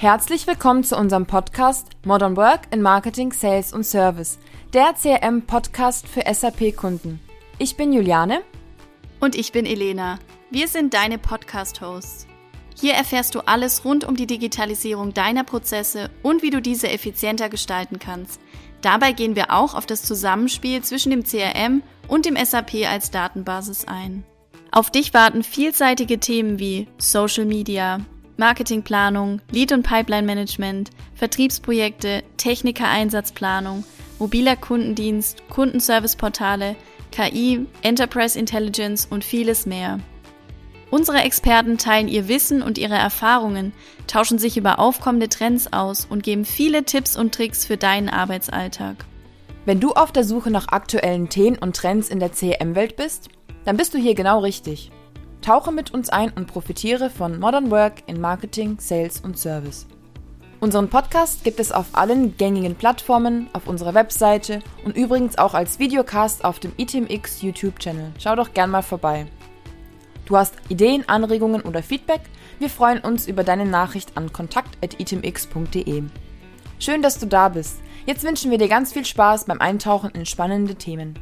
Herzlich willkommen zu unserem Podcast Modern Work in Marketing, Sales und Service, der CRM-Podcast für SAP-Kunden. Ich bin Juliane. Und ich bin Elena. Wir sind deine Podcast-Hosts. Hier erfährst du alles rund um die Digitalisierung deiner Prozesse und wie du diese effizienter gestalten kannst. Dabei gehen wir auch auf das Zusammenspiel zwischen dem CRM und dem SAP als Datenbasis ein. Auf dich warten vielseitige Themen wie Social Media, Marketingplanung, Lead- und Pipeline-Management, Vertriebsprojekte, Techniker-Einsatzplanung, mobiler Kundendienst, Kundenserviceportale, KI, Enterprise Intelligence und vieles mehr. Unsere Experten teilen ihr Wissen und ihre Erfahrungen, tauschen sich über aufkommende Trends aus und geben viele Tipps und Tricks für deinen Arbeitsalltag. Wenn du auf der Suche nach aktuellen Themen und Trends in der CRM-Welt bist, dann bist du hier genau richtig. Tauche mit uns ein und profitiere von Modern Work in Marketing, Sales und Service. Unseren Podcast gibt es auf allen gängigen Plattformen, auf unserer Webseite und übrigens auch als Videocast auf dem ITMX YouTube-Channel. Schau doch gern mal vorbei. Du hast Ideen, Anregungen oder Feedback? Wir freuen uns über deine Nachricht an kontakt.itemx.de. Schön, dass du da bist. Jetzt wünschen wir dir ganz viel Spaß beim Eintauchen in spannende Themen.